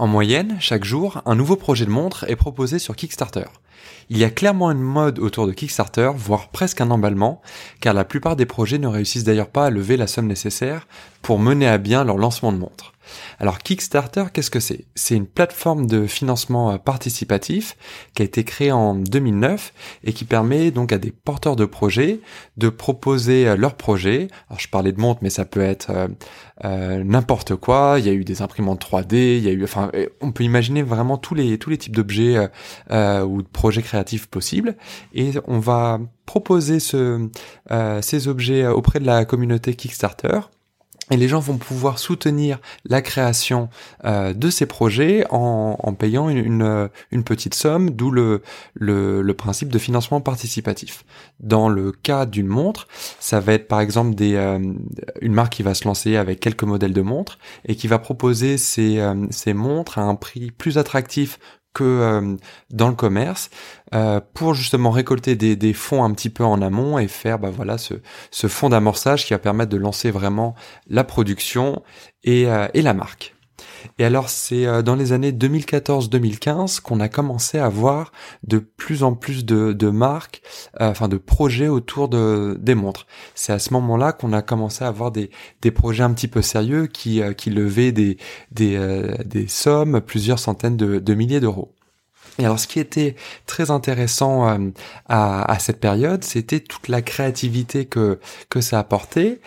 En moyenne, chaque jour, un nouveau projet de montre est proposé sur Kickstarter. Il y a clairement une mode autour de Kickstarter, voire presque un emballement, car la plupart des projets ne réussissent d'ailleurs pas à lever la somme nécessaire pour mener à bien leur lancement de montre. Alors Kickstarter, qu'est-ce que c'est? C'est une plateforme de financement euh, participatif qui a été créée en 2009 et qui permet donc à des porteurs de projets de proposer euh, leurs projets. Alors je parlais de montre, mais ça peut être euh, n'importe quoi. Il y a eu des imprimantes 3D, il y a eu, enfin, on peut imaginer vraiment tous les tous les types d'objets ou de projets créatifs possibles. Et on va proposer ce, ces objets auprès de la communauté Kickstarter et les gens vont pouvoir soutenir la création euh, de ces projets en, payant une, une, petite somme, d'où le, principe de financement participatif. Dans le cas d'une montre, ça va être par exemple euh, une marque qui va se lancer avec quelques modèles de montres et qui va proposer ces, euh, ces montres à un prix plus attractif que euh, dans le commerce euh, pour justement récolter des, fonds un petit peu en amont et faire bah voilà ce, ce fonds d'amorçage qui va permettre de lancer vraiment la production et, euh, et la marque. Et alors c'est euh, dans les années 2014-2015 qu'on a commencé à voir de plus en plus de, de marques, euh, enfin de projets autour de, des montres. C'est à ce moment-là qu'on a commencé à avoir des, des projets un petit peu sérieux qui, euh, qui levaient des, des, des sommes, plusieurs centaines de, de milliers d'euros. Et alors, ce qui était très intéressant à, à, cette période, c'était toute la créativité que que ça apportait,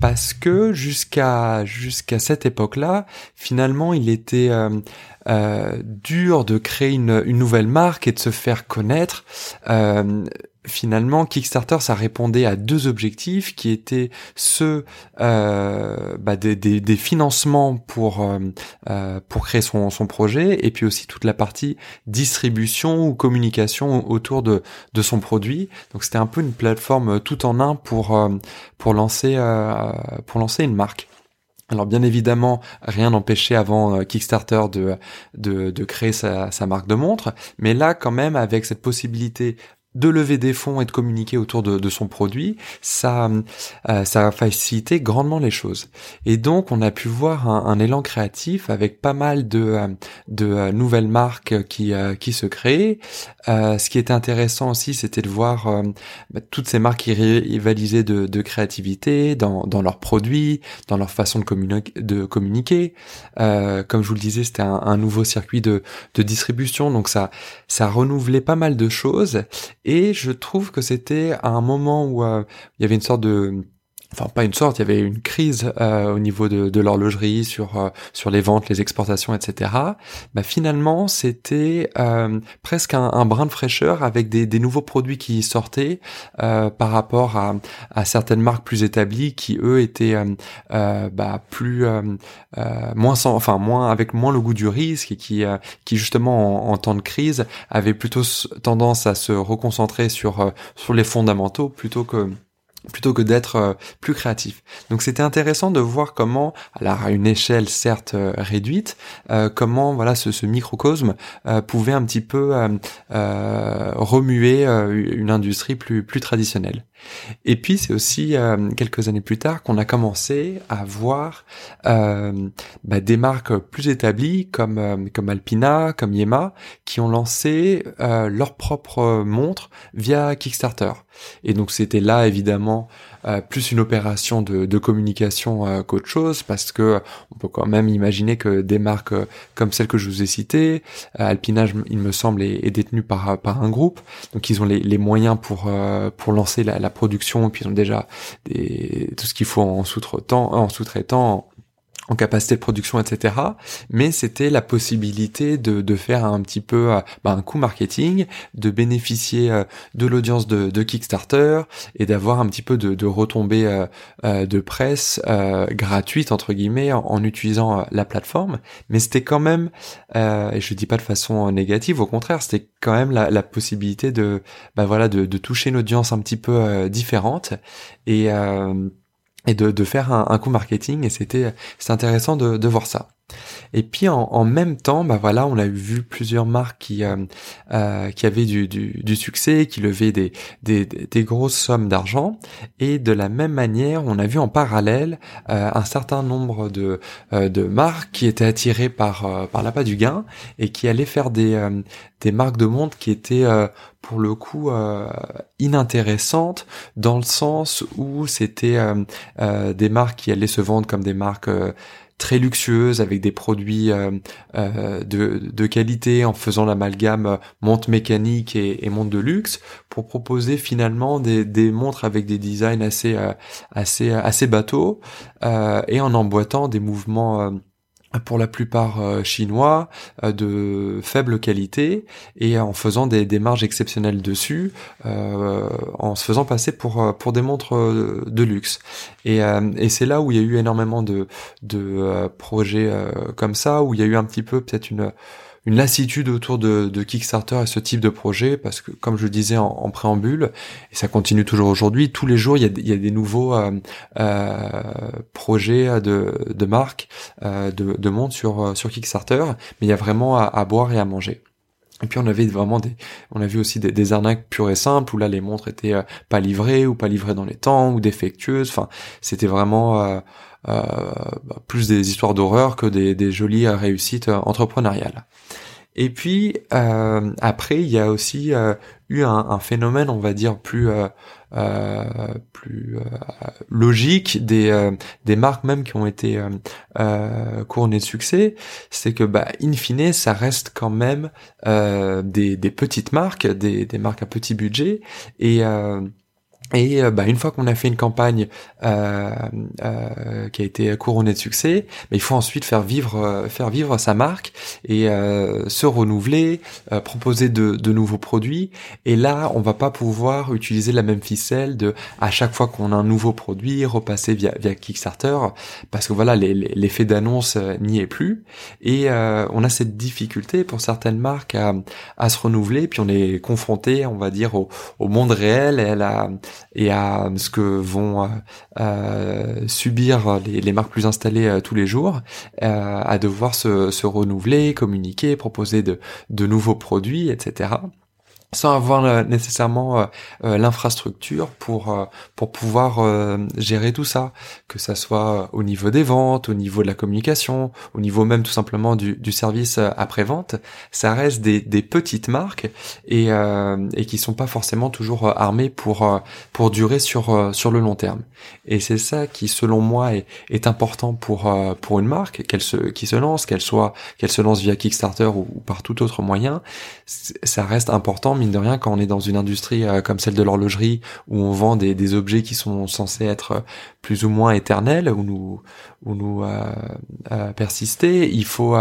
parce que jusqu'à jusqu'à cette époque-là, finalement, il était euh, euh, dur de créer une, une, nouvelle marque et de se faire connaître. Euh, finalement, Kickstarter, ça répondait à deux objectifs qui étaient ceux euh, bah, des, des, des, financements pour euh, euh, pour créer son, son projet, et puis aussi toute la partie distribution ou communication autour de de son produit. Donc c'était un peu une plateforme tout en un pour euh, pour lancer euh, pour lancer une marque. Alors bien évidemment, rien n'empêchait avant Kickstarter de, de, de créer sa, sa, marque de montre, mais là quand même avec cette possibilité de lever des fonds et de communiquer autour de, son produit, ça, euh, ça a facilité grandement les choses. Et donc, on a pu voir un, élan créatif avec pas mal de, euh, de euh, nouvelles marques qui, qui se créent. ce qui était intéressant aussi, c'était de voir bah, toutes ces marques qui rivalisaient de, créativité dans, dans leurs produits, dans leur façon de, de communiquer. comme je vous le disais, c'était un, un, nouveau circuit de, de distribution, donc ça, ça renouvelait pas mal de choses. Et je trouve que c'était à un moment où euh, il y avait une sorte de enfin pas une sorte, il y avait une crise euh, au niveau de, de l'horlogerie sur euh, sur les ventes, les exportations, etc. Bah finalement c'était euh, presque un, un, brin de fraîcheur avec des, des nouveaux produits qui sortaient par rapport à, à, certaines marques plus établies qui eux étaient bah, plus moins sans, enfin moins avec moins le goût du risque et qui qui justement en, en, temps de crise avaient plutôt tendance à se reconcentrer sur sur les fondamentaux plutôt que plutôt que d'être euh, plus créatif. Donc c'était intéressant de voir comment, alors à une échelle certes euh, réduite, euh, comment voilà ce, microcosme pouvait un petit peu remuer une industrie plus plus traditionnelle. Et puis c'est aussi quelques années plus tard qu'on a commencé à voir bah, des marques plus établies comme comme Alpina, comme Yema, qui ont lancé leur propre montre via Kickstarter. Et donc c'était là évidemment euh, plus une opération de, communication euh, qu'autre chose parce que on peut quand même imaginer que des marques euh, comme celle que je vous ai citée, Alpinage il me semble est, détenu par par un groupe, donc ils ont les, les moyens pour pour lancer la, production. Et puis ils ont déjà tout ce qu'il faut en sous-traitant en capacité de production, etc. Mais c'était la possibilité de, de faire un petit peu euh, bah, un coup marketing, de bénéficier euh, de l'audience de, Kickstarter et d'avoir un petit peu de, de retombées euh, de presse gratuite entre guillemets en, utilisant la plateforme. Mais c'était quand même, et je dis pas de façon négative, au contraire, c'était quand même la, possibilité de, bah voilà, de toucher une audience un petit peu différente et et de, de faire un, un, coup marketing et c'était intéressant de, de voir ça. Et puis en, en, même temps, bah voilà, on a vu plusieurs marques qui euh, euh, qui avaient du, du, du, succès, qui levaient des, des, des grosses sommes d'argent. Et de la même manière, on a vu en parallèle euh, un certain nombre de euh, de marques qui étaient attirées par euh, par l'appât du gain et qui allaient faire des euh, des marques de montre qui étaient pour le coup inintéressantes dans le sens où c'était des marques qui allaient se vendre comme des marques très luxueuse avec des produits euh, euh, de, de, qualité en faisant l'amalgame euh, montre mécanique et, et, montre de luxe pour proposer finalement des, des montres avec des designs assez assez assez bateaux et en emboîtant des mouvements pour la plupart euh, chinois euh, de faible qualité et en faisant des, marges exceptionnelles dessus euh, en se faisant passer pour pour des montres de luxe. Et, et c'est là où il y a eu énormément de de projets comme ça où il y a eu un petit peu peut-être une une lassitude autour de, de, Kickstarter et ce type de projet parce que comme je le disais en, préambule et ça continue toujours aujourd'hui tous les jours il y a, il y a des nouveaux euh, euh, projets de, de marques euh, de, de monde sur euh, sur Kickstarter mais il y a vraiment à, à, boire et à manger et puis on avait vraiment des, on a vu aussi des, des arnaques pures et simples où là les montres étaient euh, pas livrées ou pas livrées dans les temps ou défectueuses. Enfin, c'était vraiment euh, plus des histoires d'horreur que des, des jolies réussites entrepreneuriales. Et puis euh, après, il y a aussi euh, eu un, un, phénomène, on va dire plus euh, euh plus logique des des marques même qui ont été couronnées de succès, c'est que bah in fine, ça reste quand même des, des petites marques, des, des marques à petit budget et et euh, bah, une fois qu'on a fait une campagne euh, euh, qui a été couronnée de succès, bah, il faut ensuite faire vivre, euh, faire vivre sa marque et euh, se renouveler, proposer de, de, nouveaux produits. Et là, on va pas pouvoir utiliser la même ficelle de à chaque fois qu'on a un nouveau produit repasser via, via Kickstarter, parce que voilà, l'effet d'annonce n'y est plus. Et on a cette difficulté pour certaines marques à, à se renouveler, puis on est confronté, on va dire, au, au monde réel et à la et à ce que vont euh, euh, subir les, marques plus installées euh, tous les jours, à devoir se, renouveler, communiquer, proposer de nouveaux produits, etc sans avoir euh, nécessairement euh, euh, l'infrastructure pour pour pouvoir gérer tout ça, que ça soit au niveau des ventes, au niveau de la communication, au niveau même tout simplement du, service après vente, ça reste des, des petites marques et et qui sont pas forcément toujours armées pour pour durer sur sur le long terme. Et c'est ça qui selon moi est, important pour pour une marque qu'elle se qui se lance, qu'elle soit qu'elle se lance via Kickstarter ou par tout autre moyen, ça reste important mine de rien, quand on est dans une industrie euh, comme celle de l'horlogerie, où on vend des, objets qui sont censés être euh, plus ou moins éternels, ou nous, ou nous euh, persister, il faut,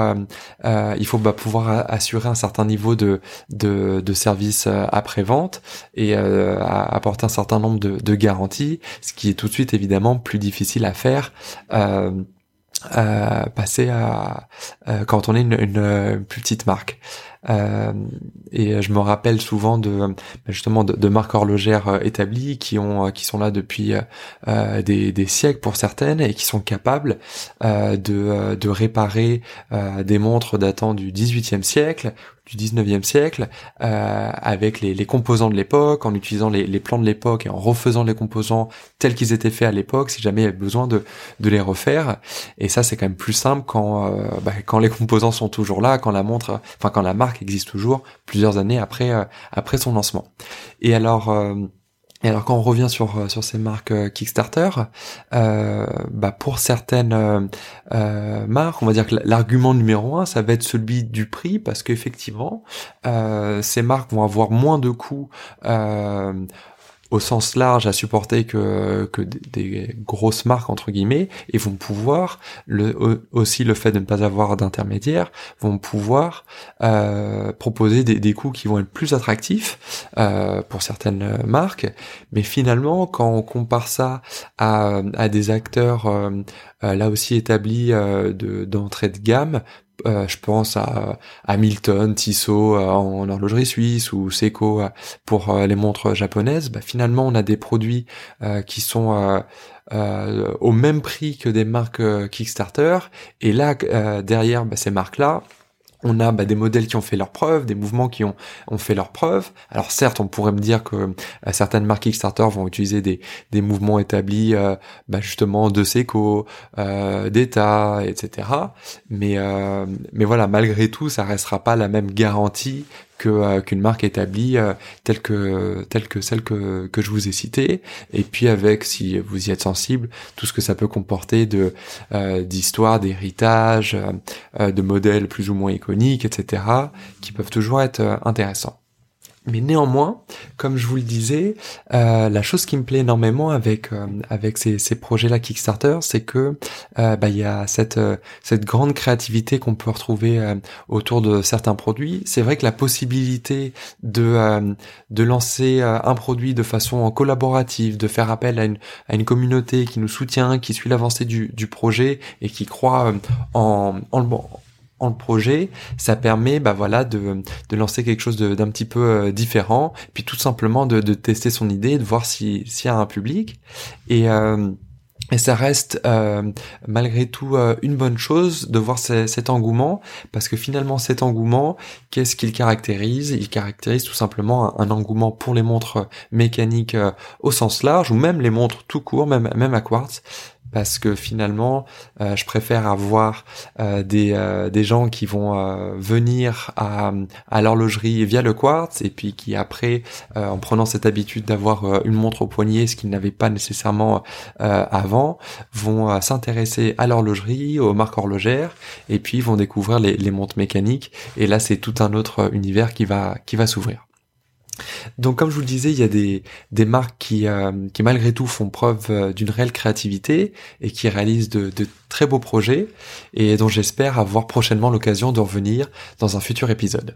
il faut bah, pouvoir assurer un certain niveau de, de, de service après-vente et apporter un certain nombre de, garanties, ce qui est tout de suite évidemment plus difficile à faire. passer à quand on est une, une, plus petite marque. Euh, et je me rappelle souvent de justement de, marques horlogères euh, établies qui ont euh, qui sont là depuis des, siècles pour certaines et qui sont capables de, de réparer des montres datant du 18e siècle du 19e siècle, avec les, les, composants de l'époque, en utilisant les, plans de l'époque et en refaisant les composants tels qu'ils étaient faits à l'époque, si jamais il y avait besoin de, de les refaire. Et ça, c'est quand même plus simple quand, bah, quand les composants sont toujours là, quand la montre, enfin quand la marque existe toujours plusieurs années après, euh, son lancement. Et alors euh, et alors quand on revient sur euh, ces marques Kickstarter, bah pour certaines marques, on va dire que l'argument numéro un, ça va être celui du prix, parce qu'effectivement, ces marques vont avoir moins de coûts au sens large à supporter que, que des, grosses marques entre guillemets et vont pouvoir le, aussi le fait de ne pas avoir d'intermédiaire vont pouvoir euh, proposer des, des coûts qui vont être plus attractifs euh, pour certaines marques. Mais finalement quand on compare ça à, à des acteurs euh, là aussi établis d'entrée de gamme euh, je pense à Hamilton, Tissot euh, en horlogerie suisse ou Seiko euh, pour les montres japonaises, bah, finalement on a des produits qui sont au même prix que des marques Kickstarter. Et là derrière bah, ces marques là on a bah, des modèles qui ont fait leurs preuves, des mouvements qui ont, ont fait leurs preuves. Alors certes, on pourrait me dire que euh, certaines marques Kickstarter vont utiliser des, des mouvements établis euh, bah, justement de Seco, euh, d'État, etc. Mais, euh, mais voilà, malgré tout, ça restera pas la même garantie euh, qu'une marque établie euh, telle que telle que celle que que je vous ai citée. Et puis avec si vous y êtes sensible tout ce que ça peut comporter de euh, d'histoires d'héritage de modèles plus ou moins iconiques etc qui peuvent toujours être intéressants mais néanmoins, comme je vous le disais, euh, la chose qui me plaît énormément avec euh, avec ces, ces projets-là Kickstarter, c'est que euh, bah, y a cette cette grande créativité qu'on peut retrouver autour de certains produits. C'est vrai que la possibilité de de lancer un produit de façon collaborative, de faire appel à une à une communauté qui nous soutient, qui suit l'avancée du du projet et qui croit en en, en projet, ça permet bah voilà de, de lancer quelque chose d'un petit peu euh, différent, puis tout simplement de, de tester son idée, de voir s'il y a un public. Et euh, ça reste euh, malgré tout une bonne chose de voir cet engouement, parce que finalement cet engouement, qu'est-ce qu'il caractérise? Il caractérise tout simplement un, engouement pour les montres mécaniques au sens large, ou même les montres tout court, même, même à quartz, parce que finalement, euh, je préfère avoir euh, des, euh, des gens qui vont venir à, à l'horlogerie via le quartz et puis qui après, en prenant cette habitude d'avoir une montre au poignet, ce qu'ils n'avaient pas nécessairement avant, vont s'intéresser à l'horlogerie, aux marques horlogères et puis vont découvrir les, les montres mécaniques. Et là, c'est tout un autre univers qui va qui va s'ouvrir. Donc comme je vous le disais, il y a des, marques qui, euh, qui malgré tout font preuve euh, d'une réelle créativité et qui réalisent de, de, très beaux projets et dont j'espère avoir prochainement l'occasion de revenir dans un futur épisode.